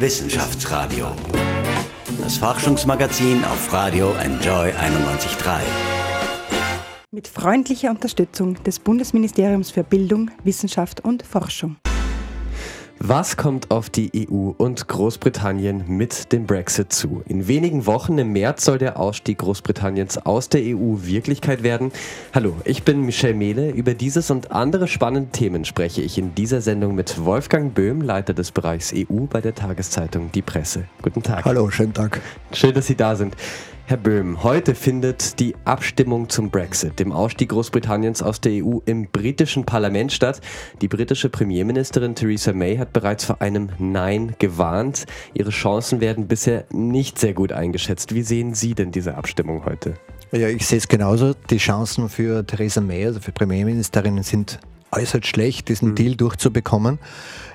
Wissenschaftsradio. Das Forschungsmagazin auf Radio Enjoy 91.3. Mit freundlicher Unterstützung des Bundesministeriums für Bildung, Wissenschaft und Forschung. Was kommt auf die EU und Großbritannien mit dem Brexit zu? In wenigen Wochen im März soll der Ausstieg Großbritanniens aus der EU Wirklichkeit werden. Hallo, ich bin Michel Mehle. Über dieses und andere spannende Themen spreche ich in dieser Sendung mit Wolfgang Böhm, Leiter des Bereichs EU bei der Tageszeitung Die Presse. Guten Tag. Hallo, schönen Tag. Schön, dass Sie da sind. Herr Böhm, heute findet die Abstimmung zum Brexit, dem Ausstieg Großbritanniens aus der EU im britischen Parlament statt. Die britische Premierministerin Theresa May hat bereits vor einem Nein gewarnt. Ihre Chancen werden bisher nicht sehr gut eingeschätzt. Wie sehen Sie denn diese Abstimmung heute? Ja, ich sehe es genauso. Die Chancen für Theresa May, also für Premierministerinnen, sind äußerst schlecht, diesen mhm. Deal durchzubekommen.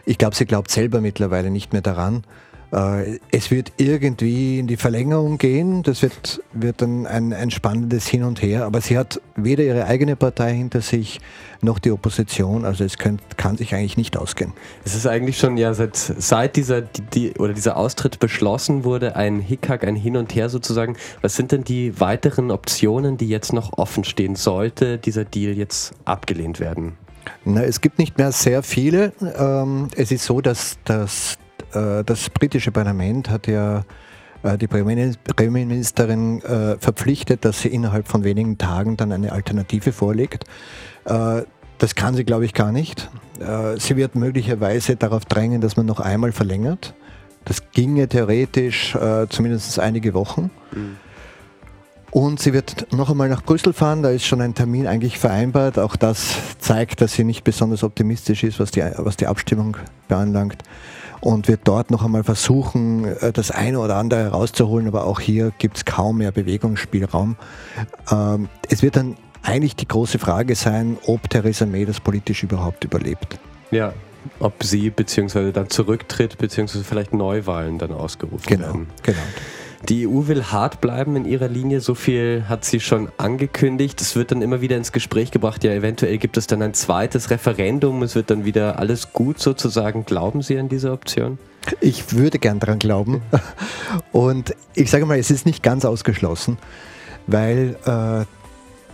Ich glaube, sie glaubt selber mittlerweile nicht mehr daran. Äh, es wird irgendwie in die Verlängerung gehen. Das wird, wird dann ein, ein spannendes Hin und Her. Aber sie hat weder ihre eigene Partei hinter sich noch die Opposition. Also es könnt, kann sich eigentlich nicht ausgehen. Es ist eigentlich schon ja seit, seit dieser, die, oder dieser Austritt beschlossen wurde, ein Hickhack, ein Hin und Her sozusagen. Was sind denn die weiteren Optionen, die jetzt noch offen stehen, sollte dieser Deal jetzt abgelehnt werden? Na, es gibt nicht mehr sehr viele. Ähm, es ist so, dass, dass das britische Parlament hat ja äh, die Premierministerin äh, verpflichtet, dass sie innerhalb von wenigen Tagen dann eine Alternative vorlegt. Das kann sie, glaube ich, gar nicht. Sie wird möglicherweise darauf drängen, dass man noch einmal verlängert. Das ginge theoretisch zumindest einige Wochen. Mhm. Und sie wird noch einmal nach Brüssel fahren, da ist schon ein Termin eigentlich vereinbart. Auch das zeigt, dass sie nicht besonders optimistisch ist, was die, was die Abstimmung beanlangt und wird dort noch einmal versuchen, äh, das eine oder andere herauszuholen, aber auch hier gibt es kaum mehr Bewegungsspielraum. Ähm, es wird dann eigentlich die große Frage sein, ob Theresa May das politisch überhaupt überlebt. Ja, ob sie beziehungsweise dann zurücktritt, beziehungsweise vielleicht Neuwahlen dann ausgerufen genau, werden. Genau. Die EU will hart bleiben in ihrer Linie, so viel hat sie schon angekündigt. Es wird dann immer wieder ins Gespräch gebracht, ja, eventuell gibt es dann ein zweites Referendum, es wird dann wieder alles gut sozusagen. Glauben Sie an diese Option? Ich würde gern daran glauben. Und ich sage mal, es ist nicht ganz ausgeschlossen, weil äh,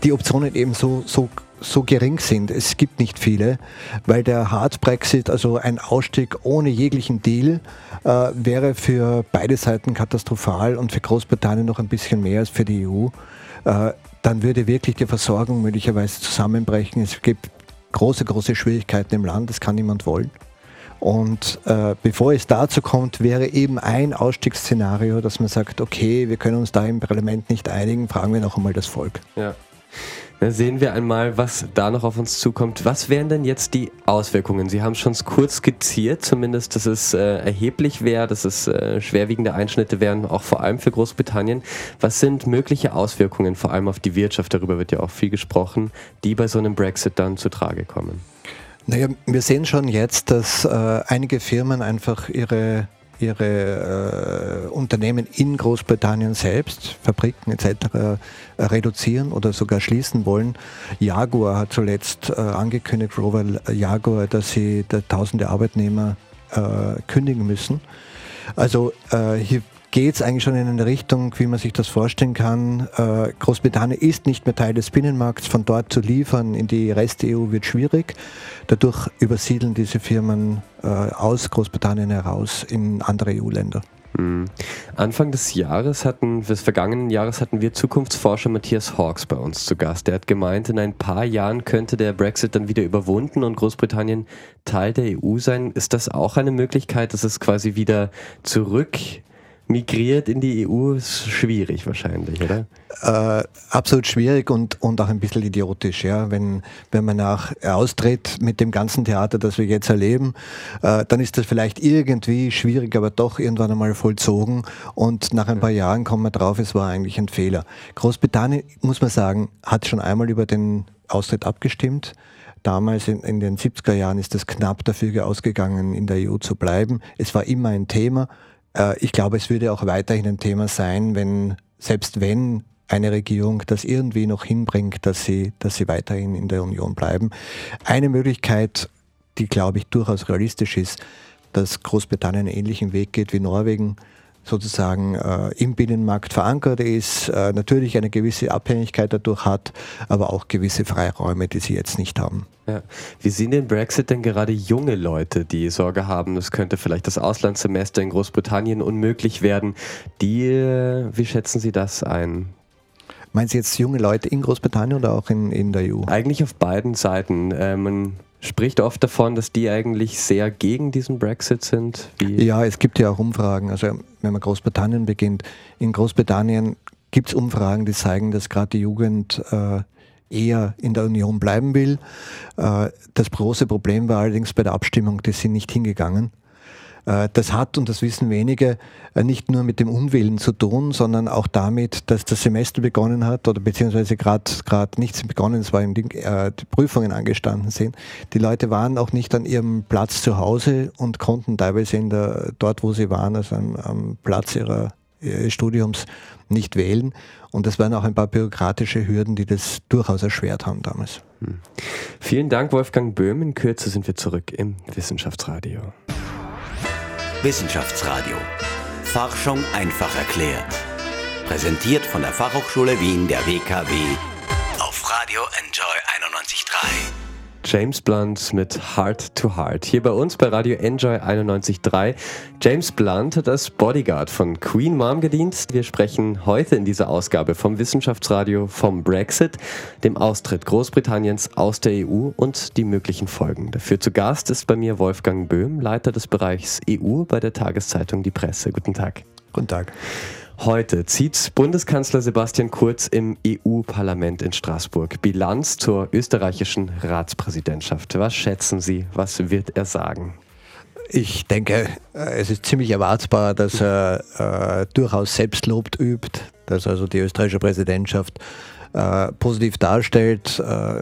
die Optionen eben so, so so gering sind. Es gibt nicht viele, weil der Hard Brexit, also ein Ausstieg ohne jeglichen Deal, äh, wäre für beide Seiten katastrophal und für Großbritannien noch ein bisschen mehr als für die EU. Äh, dann würde wirklich die Versorgung möglicherweise zusammenbrechen. Es gibt große, große Schwierigkeiten im Land, das kann niemand wollen. Und äh, bevor es dazu kommt, wäre eben ein Ausstiegsszenario, dass man sagt, okay, wir können uns da im Parlament nicht einigen, fragen wir noch einmal das Volk. Ja. Dann sehen wir einmal, was da noch auf uns zukommt. Was wären denn jetzt die Auswirkungen? Sie haben schon kurz skizziert, zumindest, dass es äh, erheblich wäre, dass es äh, schwerwiegende Einschnitte wären, auch vor allem für Großbritannien. Was sind mögliche Auswirkungen, vor allem auf die Wirtschaft, darüber wird ja auch viel gesprochen, die bei so einem Brexit dann zu Trage kommen? Naja, wir sehen schon jetzt, dass äh, einige Firmen einfach ihre ihre äh, Unternehmen in Großbritannien selbst, Fabriken etc. Äh, reduzieren oder sogar schließen wollen. Jaguar hat zuletzt äh, angekündigt, Rover Jaguar, dass sie da tausende Arbeitnehmer äh, kündigen müssen. Also äh, hier geht es eigentlich schon in eine Richtung, wie man sich das vorstellen kann. Äh, Großbritannien ist nicht mehr Teil des Binnenmarkts. Von dort zu liefern in die Rest-EU wird schwierig. Dadurch übersiedeln diese Firmen äh, aus Großbritannien heraus in andere EU-Länder. Mhm. Anfang des Jahres hatten, des vergangenen Jahres hatten wir Zukunftsforscher Matthias Hawks bei uns zu Gast. Der hat gemeint, in ein paar Jahren könnte der Brexit dann wieder überwunden und Großbritannien Teil der EU sein. Ist das auch eine Möglichkeit, dass es quasi wieder zurück migriert in die EU, ist schwierig wahrscheinlich, oder? Äh, absolut schwierig und, und auch ein bisschen idiotisch, ja. Wenn, wenn man nach austritt mit dem ganzen Theater, das wir jetzt erleben, äh, dann ist das vielleicht irgendwie schwierig, aber doch irgendwann einmal vollzogen und nach ein paar Jahren kommen wir drauf, es war eigentlich ein Fehler. Großbritannien, muss man sagen, hat schon einmal über den Austritt abgestimmt. Damals in, in, den 70er Jahren ist es knapp dafür ausgegangen, in der EU zu bleiben. Es war immer ein Thema. Äh, ich glaube, es würde auch weiterhin ein Thema sein, wenn, selbst wenn eine Regierung das irgendwie noch hinbringt, dass sie, dass sie weiterhin in der Union bleiben. Eine Möglichkeit, die, glaube ich, durchaus realistisch ist, dass Großbritannien einen ähnlichen Weg geht wie Norwegen sozusagen äh, im Binnenmarkt verankert ist, äh, natürlich eine gewisse Abhängigkeit dadurch hat, aber auch gewisse Freiräume, die sie jetzt nicht haben. Ja. Wie sehen den Brexit denn gerade junge Leute, die Sorge haben, es könnte vielleicht das Auslandssemester in Großbritannien unmöglich werden? Die, äh, wie schätzen Sie das ein? Meinen Sie jetzt junge Leute in Großbritannien oder auch in, in der EU? Eigentlich auf beiden Seiten. Äh, man spricht oft davon, dass die eigentlich sehr gegen diesen Brexit sind. Wie ja, es gibt ja auch Umfragen. Also wenn man Großbritannien beginnt, in Großbritannien gibt es Umfragen, die zeigen, dass gerade die Jugend äh, eher in der Union bleiben will. Äh, das große Problem war allerdings bei der Abstimmung, die sind nicht hingegangen. Äh, das hat, und das wissen wenige, äh, nicht nur mit dem Unwillen zu tun, sondern auch damit, dass das Semester begonnen hat oder beziehungsweise gerade nichts begonnen, es war die, äh, die Prüfungen angestanden sind. Die Leute waren auch nicht an ihrem Platz zu Hause und konnten teilweise in der, dort, wo sie waren, also am, am Platz ihrer, ihres Studiums nicht wählen. Und das waren auch ein paar bürokratische Hürden, die das durchaus erschwert haben damals. Hm. Vielen Dank, Wolfgang Böhm. In Kürze sind wir zurück im Wissenschaftsradio. Wissenschaftsradio. Forschung einfach erklärt. Präsentiert von der Fachhochschule Wien der WKW auf Radio Enjoy 91.3. James Blunt mit Heart to Heart. Hier bei uns bei Radio Enjoy 91.3. James Blunt hat als Bodyguard von Queen Mom gedient. Wir sprechen heute in dieser Ausgabe vom Wissenschaftsradio vom Brexit, dem Austritt Großbritanniens aus der EU und die möglichen Folgen. Dafür zu Gast ist bei mir Wolfgang Böhm, Leiter des Bereichs EU bei der Tageszeitung Die Presse. Guten Tag. Guten Tag. Heute zieht Bundeskanzler Sebastian Kurz im EU-Parlament in Straßburg Bilanz zur österreichischen Ratspräsidentschaft. Was schätzen Sie, was wird er sagen? Ich denke, äh, es ist ziemlich erwartbar, dass er äh, durchaus Selbstlob übt, dass also die österreichische Präsidentschaft äh, positiv darstellt. Äh,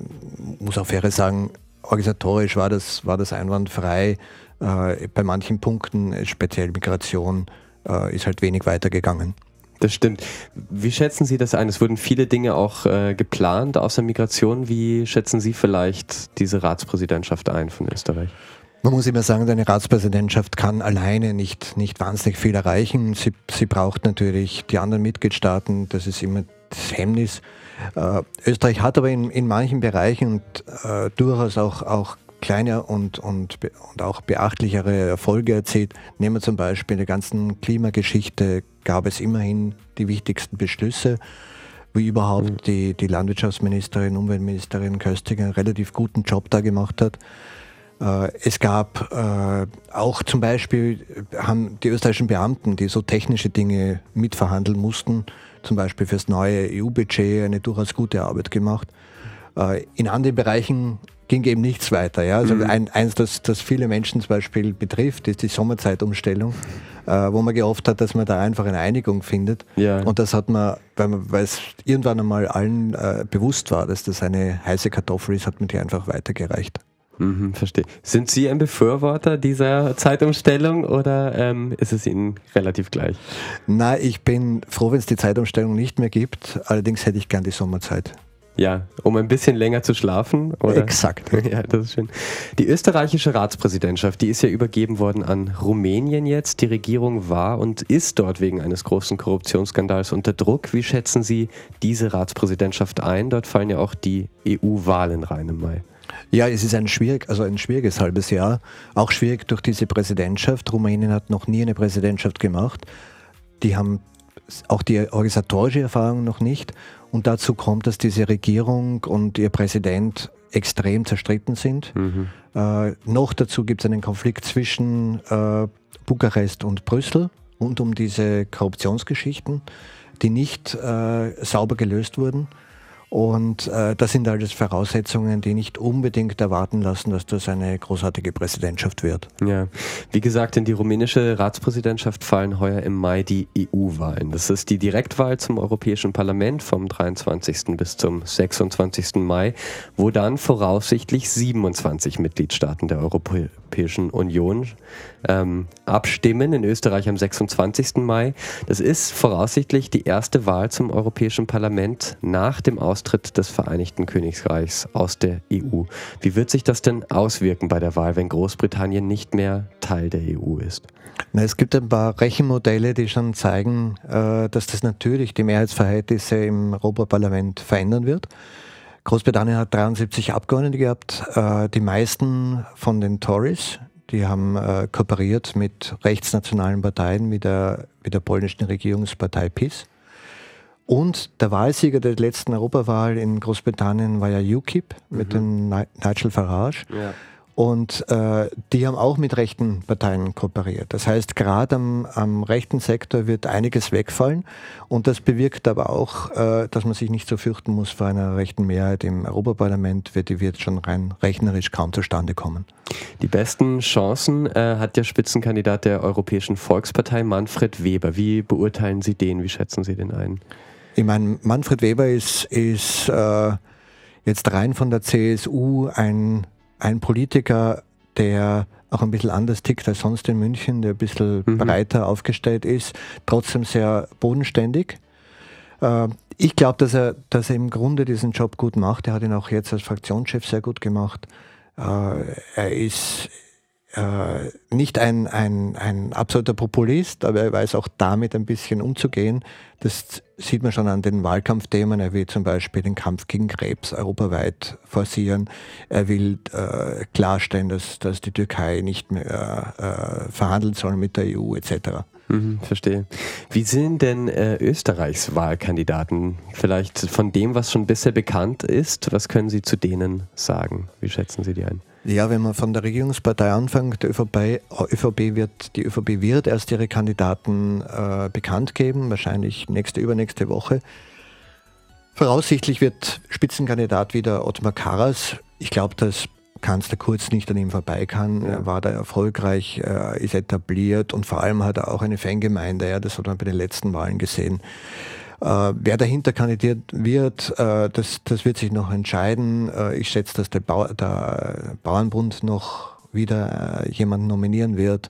muss auch fair sagen, organisatorisch war das, war das einwandfrei. Äh, bei manchen Punkten, speziell Migration, äh, ist halt wenig weitergegangen. Das stimmt. Wie schätzen Sie das ein? Es wurden viele Dinge auch äh, geplant außer Migration. Wie schätzen Sie vielleicht diese Ratspräsidentschaft ein von Österreich? Man muss immer sagen, eine Ratspräsidentschaft kann alleine nicht, nicht wahnsinnig viel erreichen. Sie, sie braucht natürlich die anderen Mitgliedstaaten, das ist immer das Hemmnis. Äh, Österreich hat aber in, in manchen Bereichen äh, durchaus auch, auch kleine und, und, und auch beachtlichere Erfolge erzielt. Nehmen wir zum Beispiel in der ganzen Klimageschichte gab es immerhin die wichtigsten Beschlüsse, wie überhaupt mhm. die, die Landwirtschaftsministerin, Umweltministerin Köstiger einen relativ guten Job da gemacht hat. Äh, es gab äh, auch zum Beispiel, haben die österreichischen Beamten, die so technische Dinge mitverhandeln mussten, zum Beispiel fürs neue EU-Budget eine durchaus gute Arbeit gemacht. Äh, in anderen Bereichen ging eben nichts weiter. Ja? Also mhm. ein, eins, das, das viele Menschen zum Beispiel betrifft, ist die Sommerzeitumstellung, äh, wo man gehofft hat, dass man da einfach eine Einigung findet. Ja. Und das hat man, weil, es irgendwann einmal allen äh, bewusst war, dass das eine heiße Kartoffel ist, hat man die einfach weitergereicht. Mhm, verstehe. Sind Sie ein Befürworter dieser Zeitumstellung oder ähm, ist es Ihnen relativ gleich? Na, ich bin froh, wenn es die Zeitumstellung nicht mehr gibt. Allerdings hätte ich gern die Sommerzeit. Ja, um ein bisschen länger zu schlafen. Oder? Exakt. Ja, das ist schön. Die österreichische Ratspräsidentschaft, die ist ja übergeben worden an Rumänien jetzt. Die Regierung war und ist dort wegen eines großen Korruptionsskandals unter Druck. Wie schätzen Sie diese Ratspräsidentschaft ein? Dort fallen ja auch die EU-Wahlen rein im Mai. Ja, es ist ein, schwierig, also ein schwieriges halbes Jahr. Auch schwierig durch diese Präsidentschaft. Rumänien hat noch nie eine Präsidentschaft gemacht. Die haben auch die organisatorische Erfahrung noch nicht. Und dazu kommt, dass diese Regierung und ihr Präsident extrem zerstritten sind. Mhm. Äh, noch dazu gibt es einen Konflikt zwischen äh, Bukarest und Brüssel rund um diese Korruptionsgeschichten, die nicht äh, sauber gelöst wurden. Und äh, das sind alles Voraussetzungen, die nicht unbedingt erwarten lassen, dass das eine großartige Präsidentschaft wird. Ja, wie gesagt, in die rumänische Ratspräsidentschaft fallen heuer im Mai die EU-Wahlen. Das ist die Direktwahl zum Europäischen Parlament vom 23. bis zum 26. Mai, wo dann voraussichtlich 27 Mitgliedstaaten der Europä Europäischen Union ähm, abstimmen, in Österreich am 26. Mai. Das ist voraussichtlich die erste Wahl zum Europäischen Parlament nach dem Austritt des Vereinigten Königreichs aus der EU. Wie wird sich das denn auswirken bei der Wahl, wenn Großbritannien nicht mehr Teil der EU ist? Na, es gibt ein paar Rechenmodelle, die schon zeigen, äh, dass das natürlich die Mehrheitsverhältnisse im Europaparlament verändern wird. Großbritannien hat 73 Abgeordnete gehabt, äh, die meisten von den Tories. Die haben äh, kooperiert mit rechtsnationalen Parteien, wie der, wie der polnischen Regierungspartei PiS. Und der Wahlsieger der letzten Europawahl in Großbritannien war ja UKIP mit mhm. dem Nigel Farage. Ja. Und äh, die haben auch mit rechten Parteien kooperiert. Das heißt, gerade am, am, rechten Sektor wird einiges wegfallen. Und das bewirkt aber auch, äh, dass man sich nicht so fürchten muss vor einer rechten Mehrheit im Europaparlament, wird die wird schon rein rechnerisch kaum zustande kommen. Die besten Chancen äh, hat der Spitzenkandidat der Europäischen Volkspartei, Manfred Weber. Wie beurteilen Sie den? Wie schätzen Sie den ein? Ich meine, Manfred Weber ist, ist äh, jetzt rein von der CSU ein ein Politiker, der auch ein bisschen anders tickt als sonst in München, der ein bisschen mhm. breiter aufgestellt ist, trotzdem sehr bodenständig. Äh, ich glaube, dass er, dass er im Grunde diesen Job gut macht. Er hat ihn auch jetzt als Fraktionschef sehr gut gemacht. Äh, er ist äh, nicht ein, ein, ein absoluter Populist, aber er weiß auch damit ein bisschen umzugehen. Das sieht man schon an den Wahlkampfthemen. Er will zum Beispiel den Kampf gegen Krebs europaweit forcieren. Er will äh, klarstellen, dass, dass die Türkei nicht mehr äh, verhandeln soll mit der EU etc. Mhm, verstehe. Wie sind denn äh, Österreichs Wahlkandidaten? Vielleicht von dem, was schon bisher bekannt ist, was können Sie zu denen sagen? Wie schätzen Sie die ein? Ja, wenn man von der Regierungspartei anfängt, der ÖVP, ÖVP wird, die ÖVP wird erst ihre Kandidaten äh, bekannt geben, wahrscheinlich nächste, übernächste Woche. Voraussichtlich wird Spitzenkandidat wieder Ottmar Karas. Ich glaube, dass Kanzler Kurz nicht an ihm vorbei kann. Ja. Er war da erfolgreich, äh, ist etabliert und vor allem hat er auch eine Fangemeinde. Ja, das hat man bei den letzten Wahlen gesehen. Äh, wer dahinter kandidiert wird, äh, das, das wird sich noch entscheiden. Äh, ich schätze, dass der, Bau, der Bauernbund noch wieder jemanden nominieren wird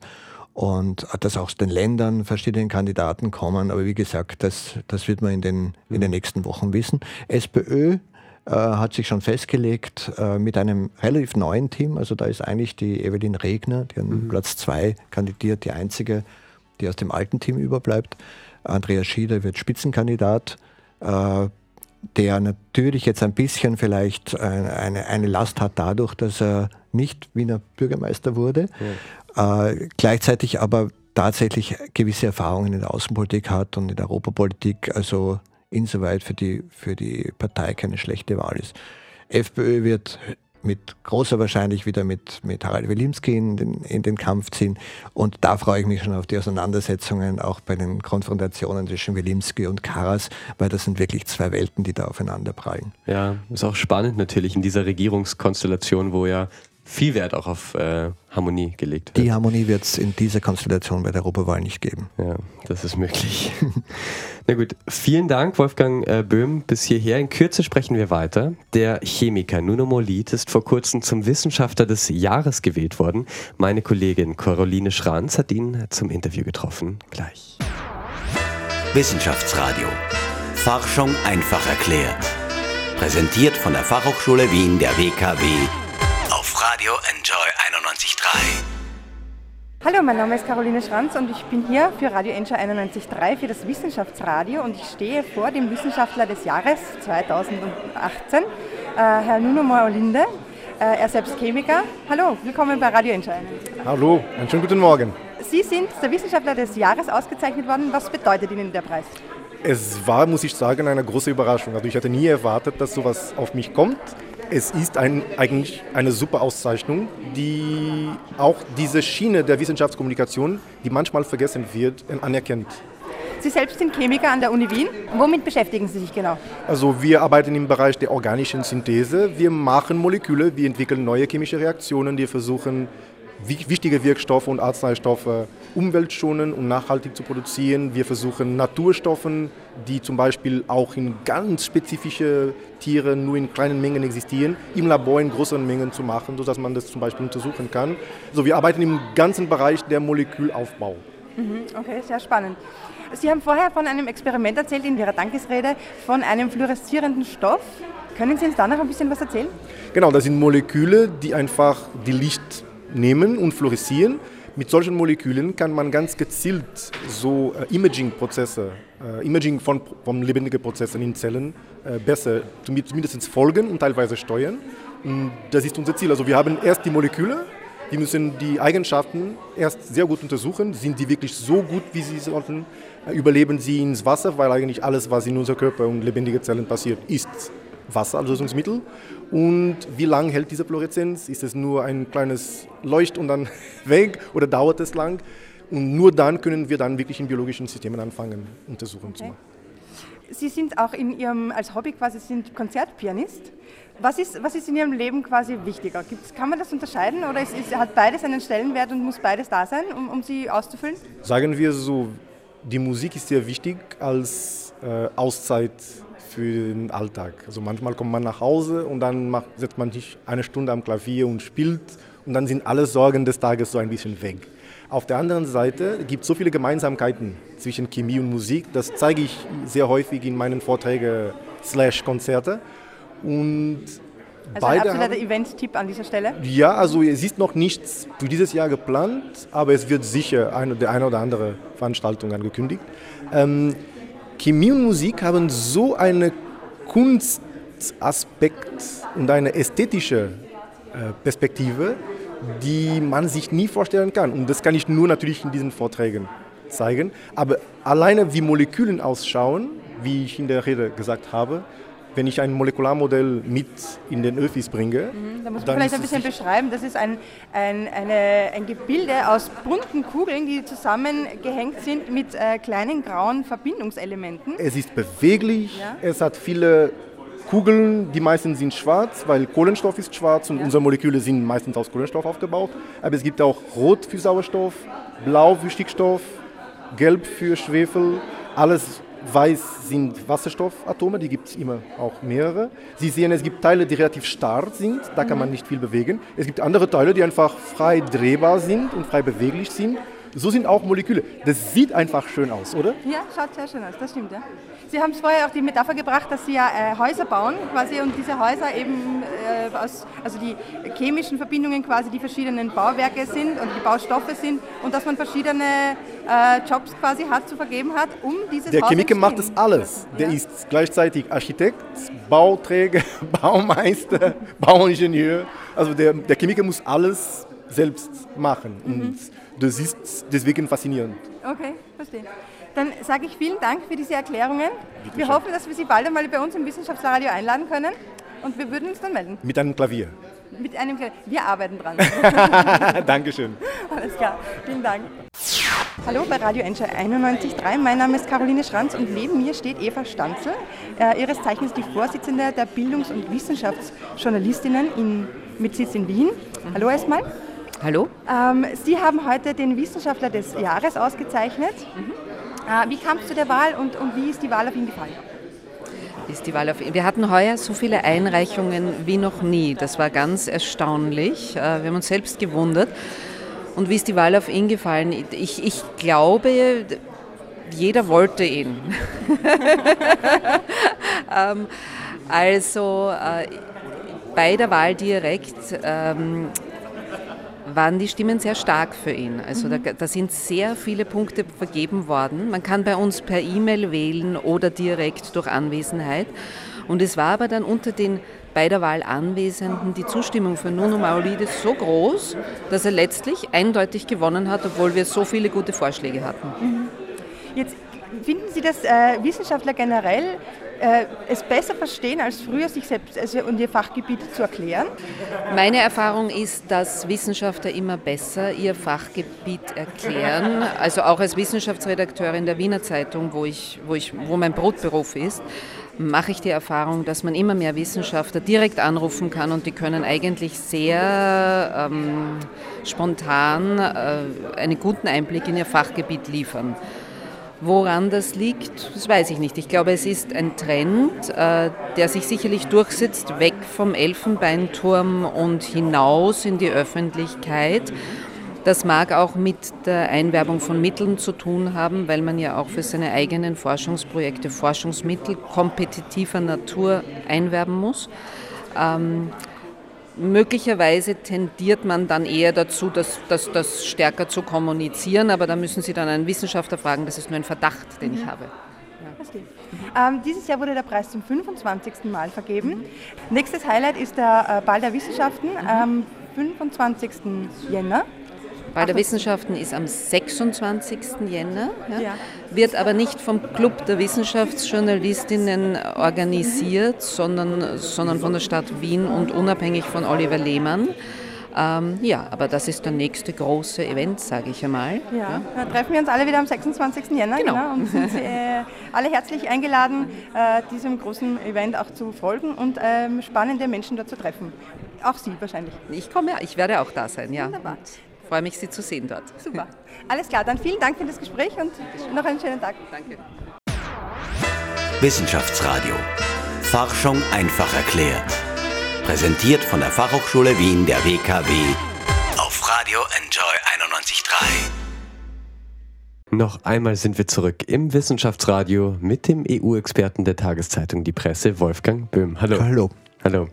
und dass aus den Ländern verschiedene Kandidaten kommen. Aber wie gesagt, das, das wird man in den, in den nächsten Wochen wissen. SPÖ äh, hat sich schon festgelegt äh, mit einem relativ neuen Team. Also da ist eigentlich die Evelyn Regner, die an mhm. Platz zwei kandidiert, die einzige, die aus dem alten Team überbleibt. Andreas Schieder wird Spitzenkandidat, äh, der natürlich jetzt ein bisschen vielleicht eine, eine Last hat dadurch, dass er nicht Wiener Bürgermeister wurde, ja. äh, gleichzeitig aber tatsächlich gewisse Erfahrungen in der Außenpolitik hat und in der Europapolitik, also insoweit für die, für die Partei keine schlechte Wahl ist. FPÖ wird mit großer Wahrscheinlichkeit wieder mit, mit Harald Wilimski in den, in den Kampf ziehen. Und da freue ich mich schon auf die Auseinandersetzungen, auch bei den Konfrontationen zwischen Wilimski und Karas, weil das sind wirklich zwei Welten, die da aufeinander prallen. Ja, ist auch spannend natürlich in dieser Regierungskonstellation, wo ja viel Wert auch auf äh, Harmonie gelegt wird. Die Harmonie wird es in dieser Konstellation bei der Europawahl nicht geben. Ja, das ist möglich. Na gut, vielen Dank, Wolfgang äh, Böhm, bis hierher. In Kürze sprechen wir weiter. Der Chemiker Nuno Molit ist vor kurzem zum Wissenschaftler des Jahres gewählt worden. Meine Kollegin Caroline Schranz hat ihn zum Interview getroffen. Gleich. Wissenschaftsradio. Forschung einfach erklärt. Präsentiert von der Fachhochschule Wien der WKW auf Radio Enjoy 91.3. Hallo, mein Name ist Caroline Schranz und ich bin hier für Radio Enjoy 91.3 für das Wissenschaftsradio und ich stehe vor dem Wissenschaftler des Jahres 2018, äh, Herr Nuno Moolinde. Äh, er selbst Chemiker. Hallo, willkommen bei Radio Enjoy. Hallo, einen schönen guten Morgen. Sie sind der Wissenschaftler des Jahres ausgezeichnet worden. Was bedeutet Ihnen der Preis? Es war, muss ich sagen, eine große Überraschung. Also ich hatte nie erwartet, dass sowas auf mich kommt es ist ein, eigentlich eine super Auszeichnung, die auch diese Schiene der Wissenschaftskommunikation, die manchmal vergessen wird, anerkennt. Sie selbst sind Chemiker an der Uni Wien. Womit beschäftigen Sie sich genau? Also wir arbeiten im Bereich der organischen Synthese. Wir machen Moleküle, wir entwickeln neue chemische Reaktionen, wir versuchen wichtige Wirkstoffe und Arzneistoffe umweltschonend und nachhaltig zu produzieren. Wir versuchen Naturstoffen, die zum Beispiel auch in ganz spezifische Tiere nur in kleinen Mengen existieren, im Labor in größeren Mengen zu machen, sodass man das zum Beispiel untersuchen kann. Also wir arbeiten im ganzen Bereich der Molekülaufbau. Mhm, okay, sehr spannend. Sie haben vorher von einem Experiment erzählt in Ihrer Dankesrede von einem fluoreszierenden Stoff. Können Sie uns da noch ein bisschen was erzählen? Genau, das sind Moleküle, die einfach die Licht nehmen und fluoreszieren. Mit solchen Molekülen kann man ganz gezielt so äh, Imaging-Prozesse, äh, Imaging von, von lebendigen Prozessen in Zellen äh, besser zumindest folgen und teilweise steuern. Und das ist unser Ziel. Also wir haben erst die Moleküle, die müssen die Eigenschaften erst sehr gut untersuchen. Sind die wirklich so gut, wie sie sollten? Überleben sie ins Wasser, weil eigentlich alles, was in unserem Körper und lebendigen Zellen passiert, ist Wasserlösungsmittel. Und wie lange hält diese Fluoreszenz? Ist es nur ein kleines Leucht und dann weg oder dauert es lang? Und nur dann können wir dann wirklich in biologischen Systemen anfangen, Untersuchungen okay. zu machen. Sie sind auch in Ihrem, als Hobby quasi sind Konzertpianist. Was ist, was ist in Ihrem Leben quasi wichtiger? Gibt's, kann man das unterscheiden oder ist, ist, hat beides einen Stellenwert und muss beides da sein, um, um sie auszufüllen? Sagen wir so, die Musik ist sehr wichtig als äh, Auszeit für den Alltag. Also manchmal kommt man nach Hause und dann macht, setzt man sich eine Stunde am Klavier und spielt und dann sind alle Sorgen des Tages so ein bisschen weg. Auf der anderen Seite gibt es so viele Gemeinsamkeiten zwischen Chemie und Musik. Das zeige ich sehr häufig in meinen Vorträgen slash Konzerte. Und also beide ein absoluter Event-Tipp an dieser Stelle? Ja, also es ist noch nichts für dieses Jahr geplant, aber es wird sicher eine, die eine oder andere Veranstaltung angekündigt. Ähm, Chemie und Musik haben so einen Kunstaspekt und eine ästhetische äh, Perspektive, die man sich nie vorstellen kann. Und das kann ich nur natürlich in diesen Vorträgen zeigen. Aber alleine wie Molekülen ausschauen, wie ich in der Rede gesagt habe, wenn ich ein Molekularmodell mit in den Öfis bringe. Mhm, da muss man vielleicht ein bisschen beschreiben. Das ist ein, ein, eine, ein Gebilde aus bunten Kugeln, die zusammengehängt sind mit äh, kleinen grauen Verbindungselementen. Es ist beweglich, ja. es hat viele Kugeln, die meisten sind schwarz, weil Kohlenstoff ist schwarz und ja. unsere Moleküle sind meistens aus Kohlenstoff aufgebaut. Aber es gibt auch Rot für Sauerstoff, Blau für Stickstoff, Gelb für Schwefel, alles Weiß sind Wasserstoffatome, die gibt es immer auch mehrere. Sie sehen, es gibt Teile, die relativ starr sind, da kann man mhm. nicht viel bewegen. Es gibt andere Teile, die einfach frei drehbar sind und frei beweglich sind. So sind auch Moleküle. Das sieht einfach schön aus, oder? Ja, schaut sehr schön aus, das stimmt. Ja. Sie haben es vorher auch die Metapher gebracht, dass Sie ja äh, Häuser bauen quasi und diese Häuser eben äh, aus, also die chemischen Verbindungen quasi die verschiedenen Bauwerke sind und die Baustoffe sind und dass man verschiedene äh, Jobs quasi hat, zu vergeben hat, um dieses Der Haus Chemiker macht das alles. Der ja. ist gleichzeitig Architekt, Bauträger, Baumeister, Bauingenieur. Also der, der Chemiker muss alles selbst machen. Mhm. Und das ist deswegen faszinierend. Okay, verstehe. Dann sage ich vielen Dank für diese Erklärungen. Bitte wir schön. hoffen, dass wir Sie bald einmal bei uns im Wissenschaftsradio einladen können und wir würden uns dann melden. Mit einem Klavier. Mit einem Klavier. Wir arbeiten dran. Dankeschön. Alles klar, vielen Dank. Hallo bei Radio Enjoy 91.3. Mein Name ist Caroline Schranz und neben mir steht Eva Stanzel. Äh, ihres Zeichens die Vorsitzende der Bildungs- und Wissenschaftsjournalistinnen in, mit Sitz in Wien. Hallo erstmal. Hallo. Ähm, Sie haben heute den Wissenschaftler des Jahres ausgezeichnet. Mhm. Äh, wie kam es zu der Wahl und, und wie ist die Wahl auf ihn gefallen? Ist die Wahl auf ihn. Wir hatten heuer so viele Einreichungen wie noch nie. Das war ganz erstaunlich. Äh, wir haben uns selbst gewundert. Und wie ist die Wahl auf ihn gefallen? Ich, ich glaube, jeder wollte ihn. ähm, also äh, bei der Wahl direkt ähm, waren die Stimmen sehr stark für ihn. Also mhm. da, da, sind sehr viele Punkte vergeben worden. Man kann bei uns per E-Mail wählen oder direkt durch Anwesenheit. Und es war aber dann unter den bei der Wahl Anwesenden die Zustimmung für Nuno Maulidis so groß, dass er letztlich eindeutig gewonnen hat, obwohl wir so viele gute Vorschläge hatten. Mhm. Jetzt finden Sie, dass äh, Wissenschaftler generell äh, es besser verstehen als früher, sich selbst also, und ihr Fachgebiet zu erklären? Meine Erfahrung ist, dass Wissenschaftler immer besser ihr Fachgebiet erklären. Also auch als Wissenschaftsredakteurin der Wiener Zeitung, wo, ich, wo, ich, wo mein Brotberuf ist, mache ich die Erfahrung, dass man immer mehr Wissenschaftler direkt anrufen kann und die können eigentlich sehr ähm, spontan äh, einen guten Einblick in ihr Fachgebiet liefern. Woran das liegt, das weiß ich nicht. Ich glaube, es ist ein Trend, äh, der sich sicherlich durchsetzt, weg vom Elfenbeinturm und hinaus in die Öffentlichkeit. Das mag auch mit der Einwerbung von Mitteln zu tun haben, weil man ja auch für seine eigenen Forschungsprojekte Forschungsmittel kompetitiver Natur einwerben muss. Ähm, Möglicherweise tendiert man dann eher dazu, das, das, das stärker zu kommunizieren, aber da müssen Sie dann einen Wissenschaftler fragen, das ist nur ein Verdacht, den ich habe. Ja. Ähm, dieses Jahr wurde der Preis zum 25. Mal vergeben. Nächstes Highlight ist der äh, Ball der Wissenschaften am 25. Jänner. Bei der Wissenschaften ist am 26. Jänner, ja, ja. wird aber nicht vom Club der Wissenschaftsjournalistinnen organisiert, sondern, sondern von der Stadt Wien und unabhängig von Oliver Lehmann. Ähm, ja, aber das ist der nächste große Event, sage ich einmal. Ja, ja. Da treffen wir uns alle wieder am 26. Jänner. Genau. genau und sind Sie, äh, alle herzlich eingeladen, äh, diesem großen Event auch zu folgen und ähm, spannende Menschen dort zu treffen. Auch Sie wahrscheinlich. Ich komme, ja, ich werde auch da sein, ja. Wunderbar freue mich, Sie zu sehen dort. Super. Alles klar, dann vielen Dank für das Gespräch und noch einen schönen Tag. Danke. Wissenschaftsradio. Forschung einfach erklärt. Präsentiert von der Fachhochschule Wien der WKW auf Radio Enjoy 91.3. Noch einmal sind wir zurück im Wissenschaftsradio mit dem EU-Experten der Tageszeitung Die Presse, Wolfgang Böhm. Hallo. Hallo. Hallo.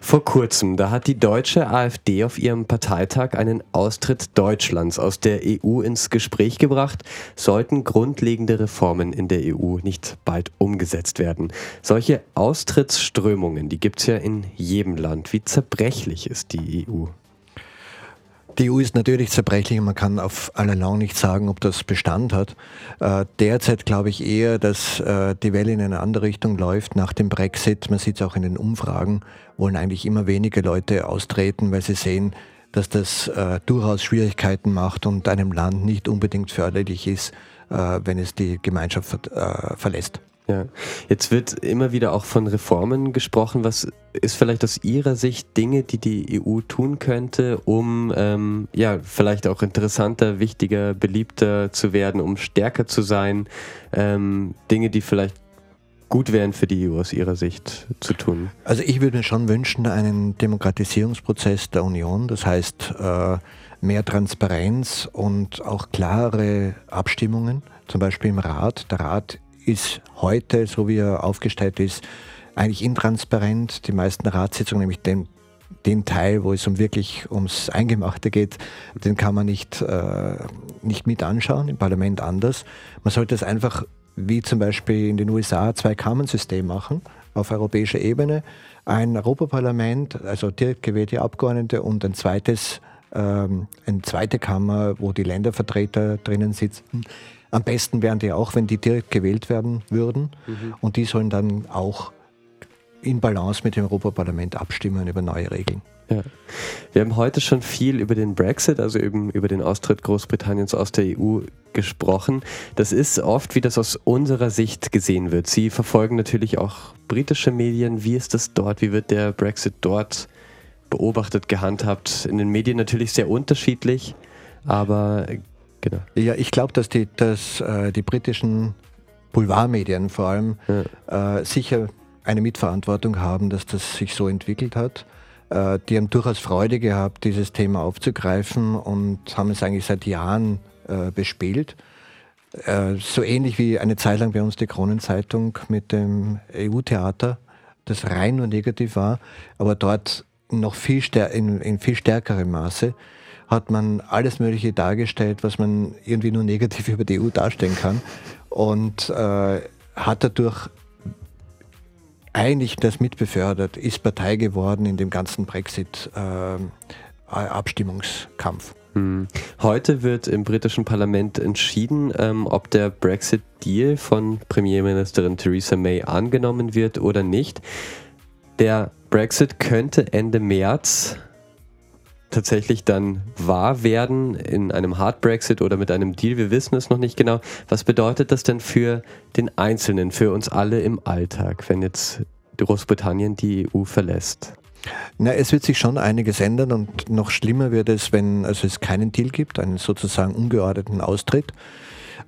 Vor kurzem, da hat die deutsche AfD auf ihrem Parteitag einen Austritt Deutschlands aus der EU ins Gespräch gebracht, sollten grundlegende Reformen in der EU nicht bald umgesetzt werden. Solche Austrittsströmungen, die gibt es ja in jedem Land. Wie zerbrechlich ist die EU? Die EU ist natürlich zerbrechlich und man kann auf allerlang nicht sagen, ob das Bestand hat. Äh, derzeit glaube ich eher, dass äh, die Welle in eine andere Richtung läuft nach dem Brexit. Man sieht es auch in den Umfragen, wollen eigentlich immer weniger Leute austreten, weil sie sehen, dass das äh, durchaus Schwierigkeiten macht und einem Land nicht unbedingt förderlich ist, wenn es die Gemeinschaft ver verlässt. Ja, jetzt wird immer wieder auch von Reformen gesprochen. Was ist vielleicht aus Ihrer Sicht Dinge, die die EU tun könnte, um ähm, ja vielleicht auch interessanter, wichtiger, beliebter zu werden, um stärker zu sein? Ähm, Dinge, die vielleicht gut wären für die EU aus Ihrer Sicht zu tun? Also ich würde mir schon wünschen, einen Demokratisierungsprozess der Union, das heißt äh, mehr Transparenz und auch klare Abstimmungen, zum Beispiel im Rat. Der Rat ist heute, so wie er aufgestellt ist, eigentlich intransparent. Die meisten Ratssitzungen, nämlich den, den Teil, wo es um wirklich ums Eingemachte geht, den kann man nicht, äh, nicht mit anschauen, im Parlament anders. Man sollte es einfach, wie zum Beispiel in den USA, zwei Kammern-System machen, auf europäischer Ebene. Ein Europaparlament, also direkt gewählte Abgeordnete und ein zweites, ähm, eine zweite Kammer, wo die Ländervertreter drinnen sitzen am besten wären die auch, wenn die direkt gewählt werden würden. Mhm. Und die sollen dann auch in Balance mit dem Europaparlament abstimmen über neue Regeln. Ja. Wir haben heute schon viel über den Brexit, also eben über den Austritt Großbritanniens aus der EU gesprochen. Das ist oft, wie das aus unserer Sicht gesehen wird. Sie verfolgen natürlich auch britische Medien. Wie ist das dort? Wie wird der Brexit dort beobachtet, gehandhabt? In den Medien natürlich sehr unterschiedlich, aber Genau. Ja, ich glaube, dass, die, dass äh, die britischen Boulevardmedien vor allem ja. äh, sicher eine Mitverantwortung haben, dass das sich so entwickelt hat. Äh, die haben durchaus Freude gehabt, dieses Thema aufzugreifen und haben es eigentlich seit Jahren äh, bespielt. Äh, so ähnlich wie eine Zeit lang bei uns die Kronenzeitung mit dem EU-Theater, das rein nur negativ war, aber dort noch viel in, in viel stärkerem Maße hat man alles Mögliche dargestellt, was man irgendwie nur negativ über die EU darstellen kann und äh, hat dadurch eigentlich das mitbefördert, ist Partei geworden in dem ganzen Brexit-Abstimmungskampf. Äh, Hm. Heute wird im britischen Parlament entschieden, ähm, ob der Brexit-Deal von Premierministerin Theresa May angenommen wird oder nicht. Der Brexit könnte Ende März tatsächlich dann wahr werden in einem Hard Brexit oder mit einem Deal. Wir wissen es noch nicht genau. Was bedeutet das denn für den Einzelnen, für uns alle im Alltag, wenn jetzt Großbritannien die EU verlässt? Na, es wird sich schon einiges ändern und noch schlimmer wird es, wenn also es keinen Deal gibt, einen sozusagen ungeordneten Austritt,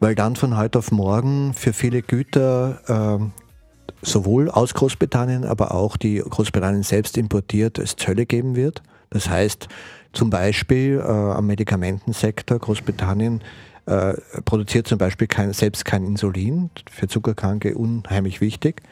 weil dann von heute auf morgen für viele Güter äh, sowohl aus Großbritannien, aber auch die Großbritannien selbst importiert, es Zölle geben wird. Das heißt, zum Beispiel äh, am Medikamentensektor Großbritannien äh, produziert zum Beispiel kein, selbst kein Insulin, für Zuckerkranke unheimlich wichtig.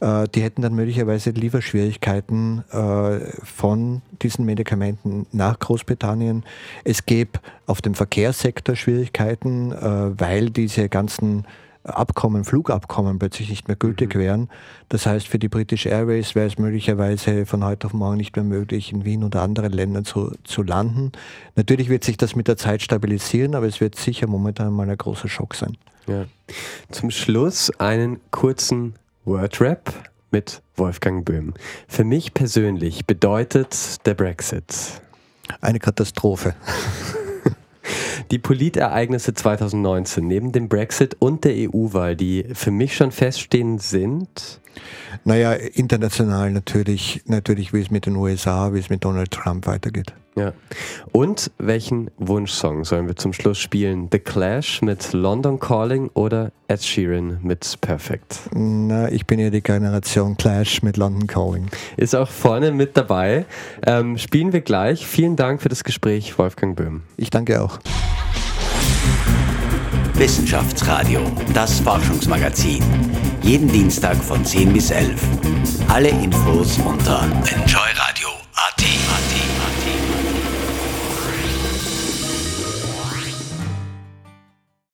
Äh, die hätten dann möglicherweise Lieferschwierigkeiten äh, von diesen Medikamenten nach Großbritannien. Es gäbe auf dem Verkehrssektor Schwierigkeiten, äh, weil diese ganzen Abkommen, Flugabkommen plötzlich nicht mehr gültig mhm. wären. Das heißt, für die British Airways wäre es möglicherweise von heute auf morgen nicht mehr möglich, in Wien oder anderen Ländern zu, zu landen. Natürlich wird sich das mit der Zeit stabilisieren, aber es wird sicher momentan mal ein großer Schock sein. Ja. Zum Schluss einen kurzen Wordrap mit Wolfgang Böhm. Für mich persönlich bedeutet der Brexit eine Katastrophe. Die Politereignisse 2019 neben dem Brexit und der EU-Wahl, die für mich schon feststehen, sind naja, international natürlich, natürlich, wie es mit den USA, wie es mit Donald Trump weitergeht. Ja. Und welchen Wunschsong sollen wir zum Schluss spielen? The Clash mit London Calling oder Ed Sheeran mit Perfect? Na, ich bin ja die Generation Clash mit London Calling. Ist auch vorne mit dabei. Ähm, spielen wir gleich. Vielen Dank für das Gespräch, Wolfgang Böhm. Ich danke auch. Wissenschaftsradio, das Forschungsmagazin. Jeden Dienstag von 10 bis 11. Alle Infos unter Enjoy